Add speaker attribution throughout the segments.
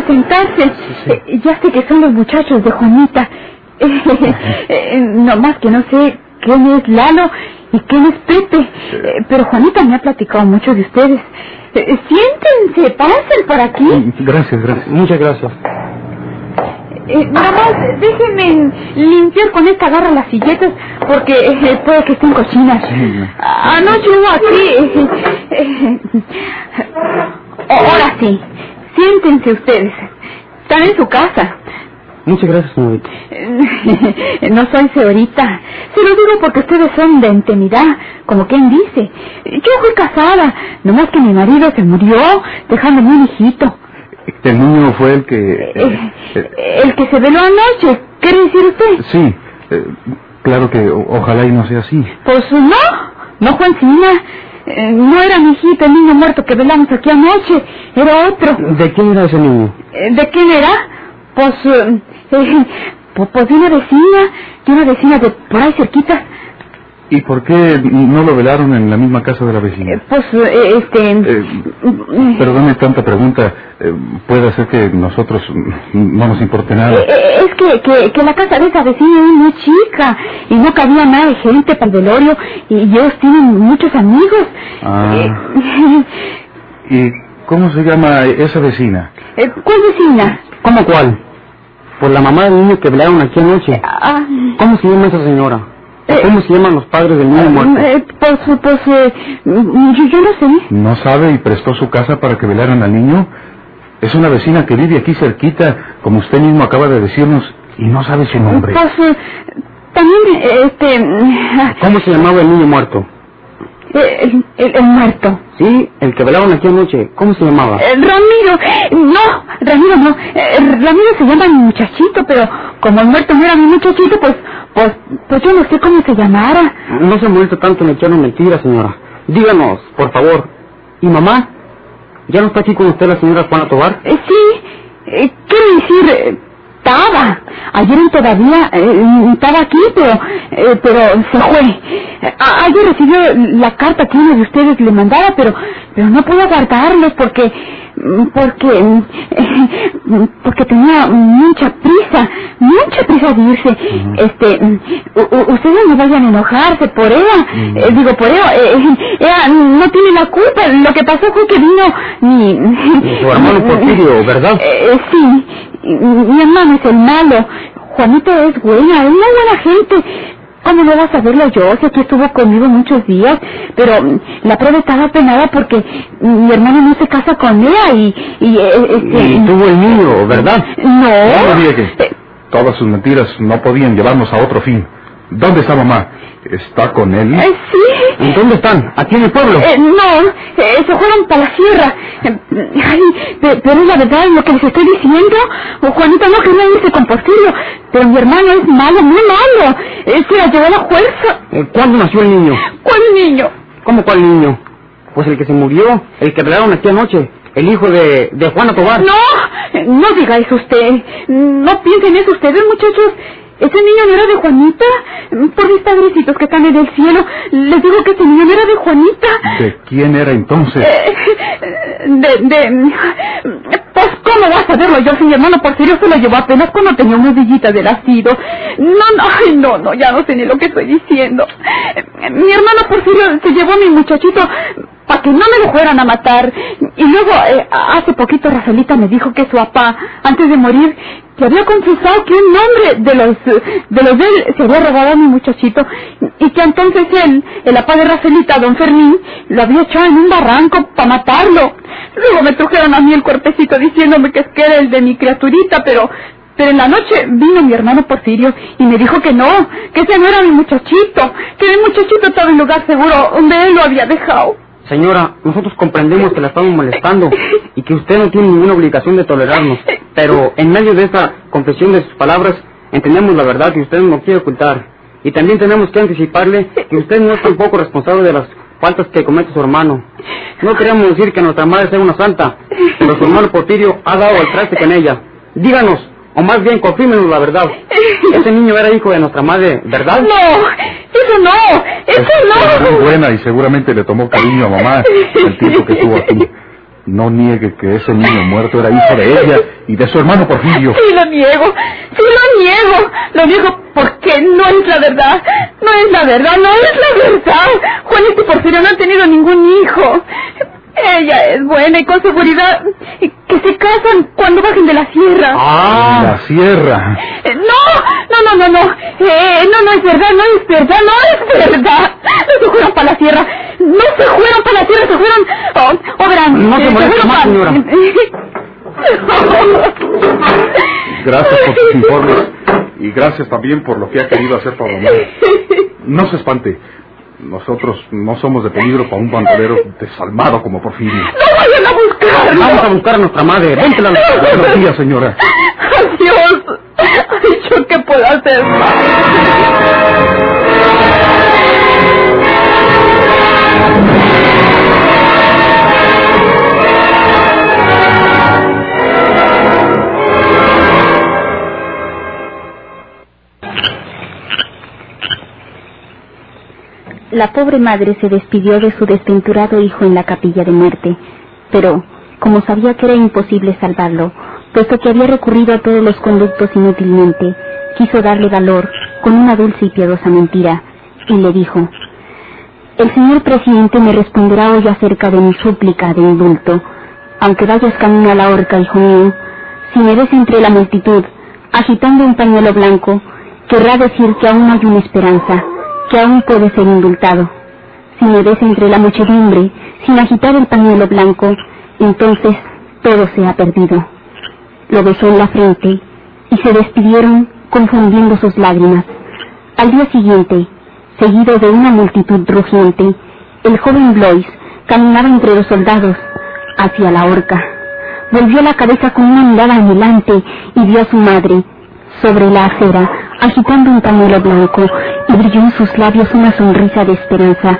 Speaker 1: a sentarse. Eh, ya sé que son los muchachos de Juanita. Eh, no más que no sé quién es Lalo y quién es Pepe. Eh, pero Juanita me ha platicado mucho de ustedes. Siéntense, pasen por aquí.
Speaker 2: Gracias, gracias. Muchas gracias.
Speaker 1: Eh, más, déjenme limpiar con esta garra las silletas porque eh, puede que estén cochinas. Anoche hubo aquí. eh, ahora sí, siéntense ustedes. Están en su casa.
Speaker 2: Muchas gracias, señorita.
Speaker 1: No soy señorita. Se lo digo porque ustedes son de intimidad, como quien dice. Yo fui casada, nomás que mi marido se murió, dejándome un hijito.
Speaker 2: El niño fue el que...
Speaker 1: Eh,
Speaker 2: eh,
Speaker 1: el que se veló anoche, ¿quiere decir usted?
Speaker 2: sí, eh, claro que o- ojalá y no sea así.
Speaker 1: Pues no, no Juancina. Eh, no era mi hijito el niño muerto que velamos aquí anoche, era otro.
Speaker 2: ¿De quién era ese niño?
Speaker 1: Eh, ¿De quién era? Pues, eh, pues de una vecina, de una vecina de por ahí cerquita.
Speaker 2: ¿Y por qué no lo velaron en la misma casa de la
Speaker 1: Eh,
Speaker 2: vecina?
Speaker 1: pues, eh, este...
Speaker 2: Eh, Perdone tanta pregunta. eh, puede hacer que nosotros no nos importe nada.
Speaker 1: eh, eh, es que, que, que la casa de esa vecina es muy chica y no cabía nada de gente para el velorio y ellos tienen muchos amigos.
Speaker 2: Ah.
Speaker 1: Eh,
Speaker 2: ¿Y cómo se llama esa vecina?
Speaker 1: eh, ¿Cuál vecina?
Speaker 3: ¿Cómo cuál? Por la mamá del niño que velaron aquí anoche.
Speaker 1: Ah,
Speaker 3: ¿Cómo se llama esa señora? ¿O
Speaker 1: Eh,
Speaker 3: ¿Cómo se llaman los padres del niño muerto?
Speaker 1: eh, pues, pues, eh, yo, yo no sé.
Speaker 2: ¿No sabe y prestó su casa para que velaran al niño? Es una vecina que vive aquí cerquita, como usted mismo acaba de decirnos, y no sabe su nombre.
Speaker 1: Pues, eh, también, este,
Speaker 3: ¿Cómo se llamaba el niño muerto?
Speaker 1: eh, el, el- el muerto.
Speaker 3: Sí, el que velaron aquí anoche. ¿Cómo se llamaba?
Speaker 1: Eh, Ramiro, no, Ramiro no, eh, Ramiro se llama mi muchachito, pero como el muerto no era mi muchachito, pues, pues, pues yo no sé cómo se llamara.
Speaker 3: No se molesta tanto en echarnos mentiras, señora. Díganos, por favor. ¿Y mamá? ¿Ya no está aquí con usted la señora Juana Tobar?
Speaker 1: Eh, sí, eh, quiero decir, eh, estaba, ayer todavía eh, estaba aquí, pero, eh, pero se fue. A- ayer recibió la carta que uno de ustedes le mandaba, pero, pero no puedo guardarlos porque, porque, eh, porque tenía mucha prisa, mucha prisa de irse. Este, mm, u- u- ustedes no vayan a enojarse por ella, eh, digo por ella, eh, ella no tiene la culpa, lo que pasó fue que vino mi...
Speaker 3: Su hermano Porfirio, ¿verdad?
Speaker 1: Eh, sí, mi hermano es el malo. Juanita es buena, es una buena gente. ¿Cómo no vas a verlo yo? Si aquí estuvo conmigo muchos días, pero mm, la prueba estaba penada porque mi hermano no se casa con ella y... Y, eh, este,
Speaker 3: Y tuvo el niño, ¿verdad?
Speaker 2: No
Speaker 1: No.
Speaker 2: que
Speaker 1: Eh,
Speaker 2: todas sus mentiras no podían llevarnos a otro fin. ¿Dónde está mamá? ¿Está con él?
Speaker 1: eh, sí.
Speaker 3: ¿Y dónde están? ¿Aquí en el pueblo?
Speaker 1: Eh, no, eh, se fueron para la sierra. Ay, pe- pero es la verdad lo que les estoy diciendo. O Juanita no quería irse con Porfirio, pero mi hermano es malo, muy malo. Se la llevó a la fuerza.
Speaker 3: ¿Cuándo nació el niño?
Speaker 1: ¿Cuál niño?
Speaker 3: ¿Cómo cuál niño? Pues el que se murió, el que velaron aquí anoche, el hijo de, de Juana Tobar.
Speaker 1: No, no diga eso usted. No piensen eso ustedes, muchachos. Ese niño no era de Juanita. Por mis padrecitos que están en el cielo, les digo que ese niño no era de Juanita.
Speaker 2: ¿De quién era entonces?
Speaker 1: Eh, De, de... Pues, ¿cómo vas a verlo yo si mi hermano Porfirio se lo llevó apenas cuando tenía una villita de nacido? No, no, ay, no, no, ya no sé ni lo que estoy diciendo. Mi hermano Porfirio se llevó a mi muchachito para que no me lo fueran a matar. Y luego, eh, hace poquito Rafaelita me dijo que su papá, antes de morir, que había confesado que un hombre de los de los de él se había robado a mi muchachito y que entonces él, el papá de Rafaelita, don Fermín, lo había echado en un barranco para matarlo. Luego me trajeron a mí el cuerpecito diciéndome que es que era el de mi criaturita, pero pero en la noche vino mi hermano Porfirio y me dijo que no, que ese no era mi muchachito, que mi muchachito estaba en lugar seguro donde él lo había dejado.
Speaker 3: Señora, nosotros comprendemos que la estamos molestando y que usted no tiene ninguna obligación de tolerarnos, pero en medio de esta confesión de sus palabras entendemos la verdad que usted no quiere ocultar. Y también tenemos que anticiparle que usted no es tampoco responsable de las faltas que comete su hermano. No queremos decir que nuestra madre sea una santa, pero su hermano Porfirio ha dado al traste con ella. Díganos, o más bien confírmenos la verdad. Ese niño era hijo de nuestra madre, ¿verdad?
Speaker 1: No, eso no, eso
Speaker 2: Es muy
Speaker 1: no.
Speaker 2: buena y seguramente le tomó cariño a mamá el tiempo que estuvo aquí. No niegue que ese niño muerto era hijo de ella y de su hermano Porfirio.
Speaker 1: Sí, lo niego. Sí, lo niego. Lo niego porque no es la verdad. No es la verdad, no es la verdad. Juanito y Porfirio no han tenido ningún hijo. Ella es buena y con seguridad que se casan cuando bajen de la sierra.
Speaker 2: Ah, la sierra.
Speaker 1: Eh, No, no, no, no, no. Eh, no, no es verdad, no es verdad, no es verdad. No se fueron para la sierra. No se fueron para la sierra, se fueron... Oh, oh, verán,
Speaker 3: No se
Speaker 1: eh,
Speaker 3: moleste más, señora.
Speaker 2: Gracias por sus informes y gracias también por lo que ha querido hacer por mamá. No se espante. Nosotros no somos de peligro para un bandolero desalmado como Porfirio.
Speaker 1: ¡No vayan a buscarlo!
Speaker 3: Vamos a buscar a nuestra madre. Véntela.
Speaker 2: Buenos días, señora.
Speaker 1: Adiós. Ay, ¿yo qué puedo hacer
Speaker 4: La pobre madre se despidió de su desventurado hijo en la capilla de muerte, pero, como sabía que era imposible salvarlo, puesto que había recurrido a todos los conductos inútilmente, quiso darle valor con una dulce y piadosa mentira, y le dijo, El señor presidente me responderá hoy acerca de mi súplica de indulto, aunque vayas camino a la horca, hijo mío, si me ves entre la multitud, agitando un pañuelo blanco, querrá decir que aún hay una esperanza, que aún puede ser indultado. Si me ves entre la muchedumbre, sin agitar el pañuelo blanco, entonces todo se ha perdido. Lo besó en la frente y se despidieron confundiendo sus lágrimas. Al día siguiente, seguido de una multitud rugiente, el joven Blois caminaba entre los soldados hacia la horca. Volvió la cabeza con una mirada anhelante y vio a su madre sobre la acera, agitando un pañuelo blanco, y brilló en sus labios una sonrisa de esperanza.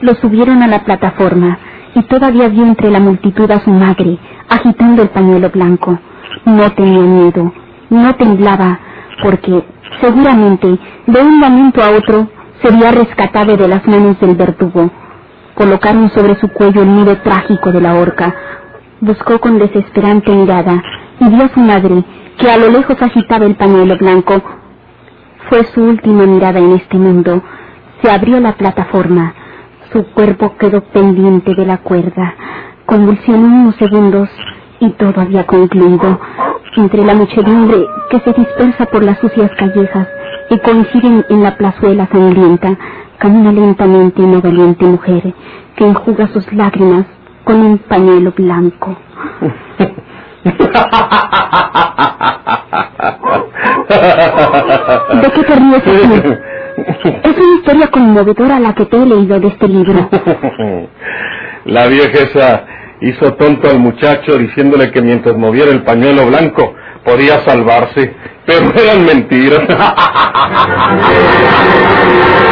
Speaker 4: Lo subieron a la plataforma, y todavía vio entre la multitud a su madre, agitando el pañuelo blanco. No tenía miedo, no temblaba, porque seguramente de un momento a otro sería rescatado de las manos del verdugo. Colocaron sobre su cuello el nudo trágico de la horca. Buscó con desesperante mirada y vio a su madre, que a lo lejos agitaba el pañuelo blanco. Fue su última mirada en este mundo. Se abrió la plataforma. Su cuerpo quedó pendiente de la cuerda. Convulsionó unos segundos y todo había concluido. Entre la muchedumbre que se dispersa por las sucias callejas y coinciden en la plazuela sangrienta, camina lentamente una valiente mujer que enjuga sus lágrimas con un pañuelo blanco. ¿De qué te ríes? Es una historia conmovedora la que te he leído de este libro.
Speaker 5: La vieja esa hizo tonto al muchacho diciéndole que mientras moviera el pañuelo blanco podía salvarse, pero eran mentiras.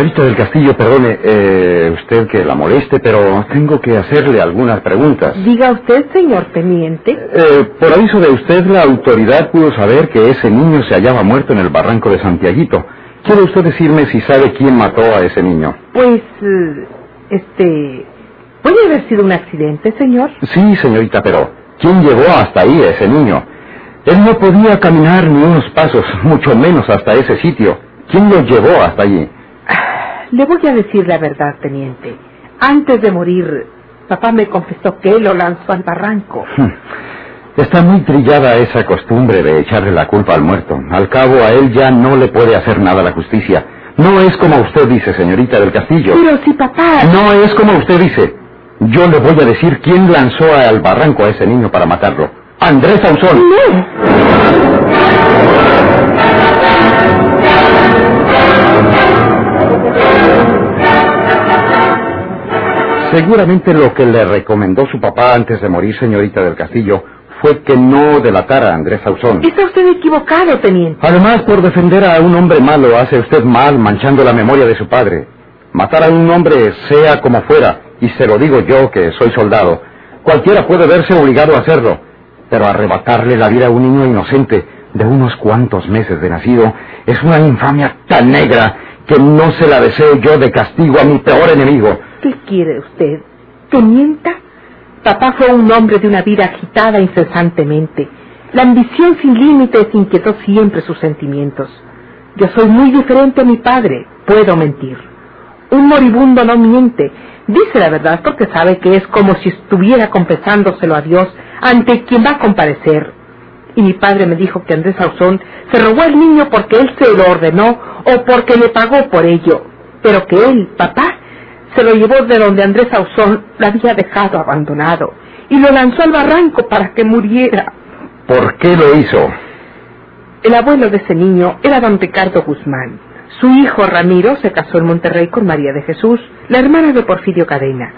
Speaker 6: Señorita del Castillo, perdone, eh, usted que la moleste, pero tengo que hacerle algunas preguntas.
Speaker 7: Diga usted, señor teniente.
Speaker 6: Eh, por aviso de usted, la autoridad pudo saber que ese niño se hallaba muerto en el barranco de Santiaguito. ¿Quiere usted decirme si sabe quién mató a ese niño?
Speaker 7: Pues, eh, este... ¿Puede haber sido un accidente, señor?
Speaker 6: Sí, señorita, pero ¿quién llevó hasta ahí a ese niño? Él no podía caminar ni unos pasos, mucho menos hasta ese sitio. ¿Quién lo llevó hasta allí?
Speaker 7: Le voy a decir la verdad, teniente. Antes de morir, papá me confesó que él lo lanzó al barranco.
Speaker 6: Está muy trillada esa costumbre de echarle la culpa al muerto. Al cabo, a él ya no le puede hacer nada la justicia. No es como usted dice, señorita del Castillo.
Speaker 7: Pero si papá...
Speaker 6: No es como usted dice. Yo le voy a decir quién lanzó al barranco a ese niño para matarlo. Andrés Ausón. Seguramente lo que le recomendó su papá antes de morir, señorita del Castillo, fue que no delatara a Andrés Ausón.
Speaker 7: Está usted equivocado, teniente.
Speaker 6: Además, por defender a un hombre malo, hace usted mal manchando la memoria de su padre. Matar a un hombre, sea como fuera, y se lo digo yo que soy soldado, Cualquiera puede verse obligado a hacerlo. Pero arrebatarle la vida a un niño inocente de unos cuantos meses de nacido es una infamia tan negra que no se la deseo yo de castigo a mi peor enemigo.
Speaker 7: ¿Qué quiere usted? ¿Que mienta? Papá fue un hombre de una vida agitada incesantemente. La ambición sin límites inquietó siempre sus sentimientos. Yo soy muy diferente a mi padre, puedo mentir. Un moribundo no miente, dice la verdad porque sabe que es como si estuviera confesándoselo a Dios ante quien va a comparecer. Y mi padre me dijo que Andrés Ausón se robó al niño porque él se lo ordenó o porque le pagó por ello, pero que él, papá, se lo llevó de donde Andrés Ausón lo había dejado abandonado y lo lanzó al barranco para que muriera.
Speaker 6: ¿Por qué lo hizo?
Speaker 7: El abuelo de ese niño era don Ricardo Guzmán. Su hijo Ramiro se casó en Monterrey con María de Jesús, la hermana de Porfirio Cadena.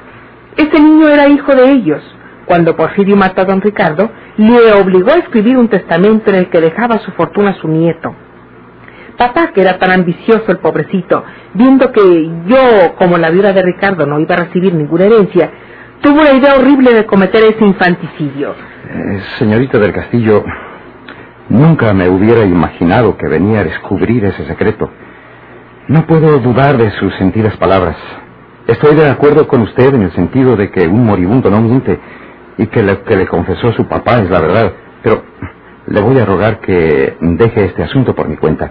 Speaker 7: Ese niño era hijo de ellos. Cuando Porfirio mató a don Ricardo, le obligó a escribir un testamento en el que dejaba su fortuna a su nieto. Papá, que era tan ambicioso el pobrecito, viendo que yo, como la viuda de Ricardo, no iba a recibir ninguna herencia, tuvo la idea horrible de cometer ese infanticidio.
Speaker 6: Eh, señorita del Castillo, nunca me hubiera imaginado que venía a descubrir ese secreto. No puedo dudar de sus sentidas palabras. Estoy de acuerdo con usted en el sentido de que un moribundo no miente y que lo que le confesó su papá es la verdad. Pero le voy a rogar que deje este asunto por mi cuenta.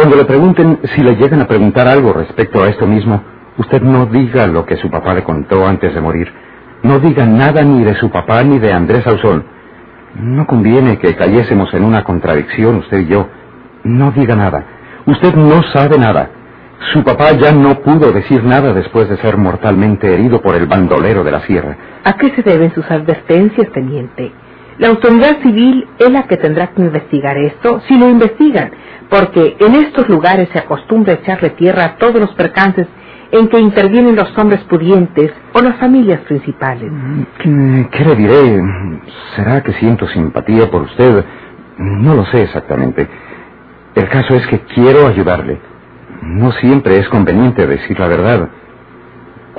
Speaker 6: Cuando le pregunten si le llegan a preguntar algo respecto a esto mismo, usted no diga lo que su papá le contó antes de morir. No diga nada ni de su papá ni de Andrés Ausón. No conviene que cayésemos en una contradicción usted y yo. No diga nada. Usted no sabe nada. Su papá ya no pudo decir nada después de ser mortalmente herido por el bandolero de la sierra.
Speaker 7: ¿A qué se deben sus advertencias, teniente? La autoridad civil es la que tendrá que investigar esto si lo investigan, porque en estos lugares se acostumbra echarle tierra a todos los percances en que intervienen los hombres pudientes o las familias principales.
Speaker 6: ¿Qué, qué le diré? ¿Será que siento simpatía por usted? No lo sé exactamente. El caso es que quiero ayudarle. No siempre es conveniente decir la verdad.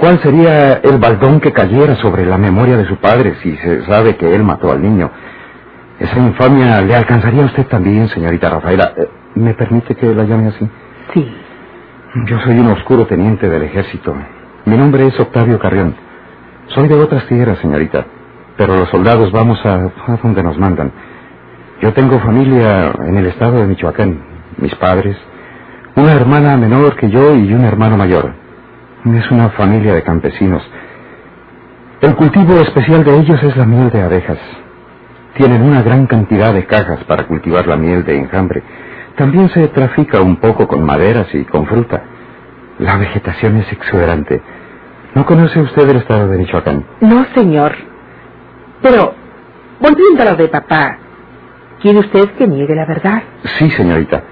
Speaker 6: ¿Cuál sería el baldón que cayera sobre la memoria de su padre si se sabe que él mató al niño? Esa infamia le alcanzaría a usted también, señorita Rafaela. Eh, ¿Me permite que la llame así?
Speaker 7: Sí.
Speaker 6: Yo soy un oscuro teniente del ejército. Mi nombre es Octavio Carrión. Soy de otras tierras, señorita, pero los soldados vamos a, a donde nos mandan. Yo tengo familia en el estado de Michoacán. Mis padres, una hermana menor que yo y un hermano mayor. Es una familia de campesinos. El cultivo especial de ellos es la miel de abejas. Tienen una gran cantidad de cajas para cultivar la miel de enjambre. También se trafica un poco con maderas y con fruta. La vegetación es exuberante. ¿No conoce usted el estado de Michoacán?
Speaker 7: No, señor. Pero, volviendo a lo de papá, ¿quiere usted que niegue la verdad?
Speaker 6: Sí, señorita.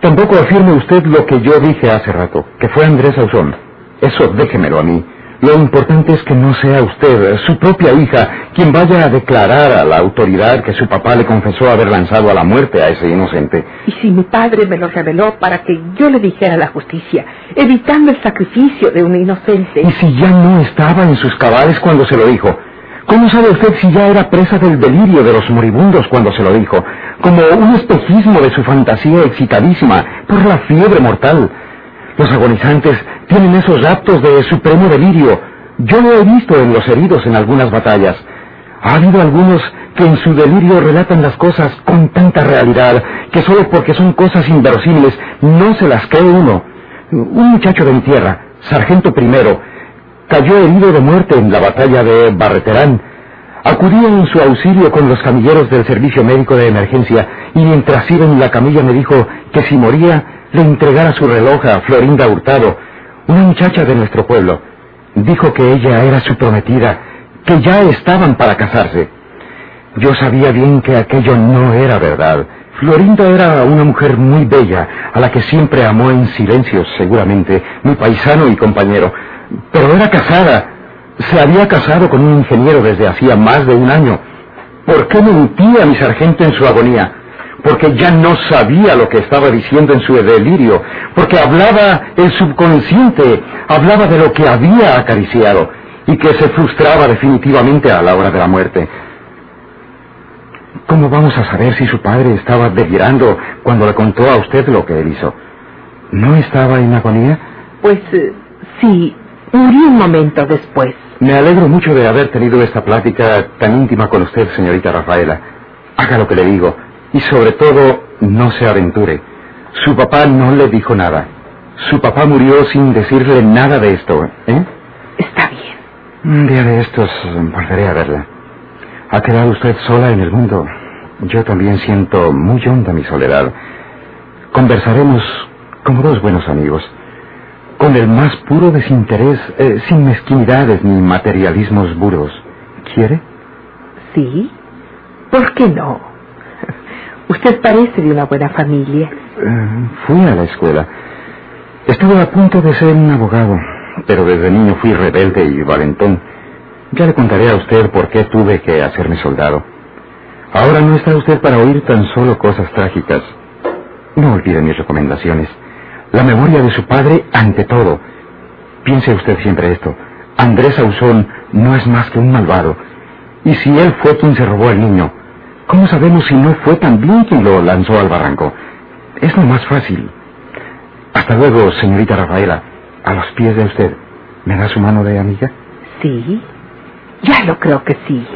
Speaker 6: Tampoco afirme usted lo que yo dije hace rato, que fue Andrés Ausón. Eso déjemelo a mí. Lo importante es que no sea usted, su propia hija, quien vaya a declarar a la autoridad que su papá le confesó haber lanzado a la muerte a ese inocente.
Speaker 7: Y si mi padre me lo reveló para que yo le dijera la justicia, evitando el sacrificio de un inocente.
Speaker 6: ¿Y si ya no estaba en sus cabales cuando se lo dijo? ¿Cómo sabe usted si ya era presa del delirio de los moribundos cuando se lo dijo? Como un espejismo de su fantasía excitadísima por la fiebre mortal. Los agonizantes tienen esos raptos de supremo delirio. Yo lo he visto en los heridos en algunas batallas. Ha habido algunos que en su delirio relatan las cosas con tanta realidad que solo porque son cosas inverosímiles no se las cree uno. Un muchacho de tierra, sargento primero, cayó herido de muerte en la batalla de Barreterán. Acudí en su auxilio con los camilleros del servicio médico de emergencia y mientras iba en la camilla me dijo que si moría le entregara su reloj a Florinda Hurtado, una muchacha de nuestro pueblo. Dijo que ella era su prometida, que ya estaban para casarse. Yo sabía bien que aquello no era verdad. Florinda era una mujer muy bella, a la que siempre amó en silencio, seguramente, mi paisano y compañero. Pero era casada. Se había casado con un ingeniero desde hacía más de un año. ¿Por qué mentía mi sargento en su agonía? Porque ya no sabía lo que estaba diciendo en su delirio, porque hablaba el subconsciente, hablaba de lo que había acariciado. y que se frustraba definitivamente a la hora de la muerte. ¿Cómo vamos a saber si su padre estaba delirando cuando le contó a usted lo que él hizo? ¿No estaba en agonía?
Speaker 7: Pues eh, sí, murió un momento después.
Speaker 6: Me alegro mucho de haber tenido esta plática tan íntima con usted, señorita Rafaela. Haga lo que le digo y sobre todo no se aventure. Su papá no le dijo nada. Su papá murió sin decirle nada de esto, ¿eh?
Speaker 7: Está bien.
Speaker 6: Un día de estos volveré a verla. Ha quedado usted sola en el mundo. Yo también siento muy honda mi soledad. Conversaremos como dos buenos amigos, con el más puro desinterés, eh, sin mezquinidades ni materialismos buros. ¿Quiere?
Speaker 7: Sí. ¿Por qué no? Usted parece de una buena familia.
Speaker 6: Eh, fui a la escuela. Estuve a punto de ser un abogado, pero desde niño fui rebelde y valentón. Ya le contaré a usted por qué tuve que hacerme soldado. Ahora no está usted para oír tan solo cosas trágicas. No olvide mis recomendaciones. La memoria de su padre ante todo. Piense usted siempre esto. Andrés Ausón no es más que un malvado. Y si él fue quien se robó al niño, ¿cómo sabemos si no fue también quien lo lanzó al barranco? Es lo más fácil. Hasta luego, señorita Rafaela. A los pies de usted. ¿Me da su mano de amiga?
Speaker 7: Sí. Ya lo creo que sí.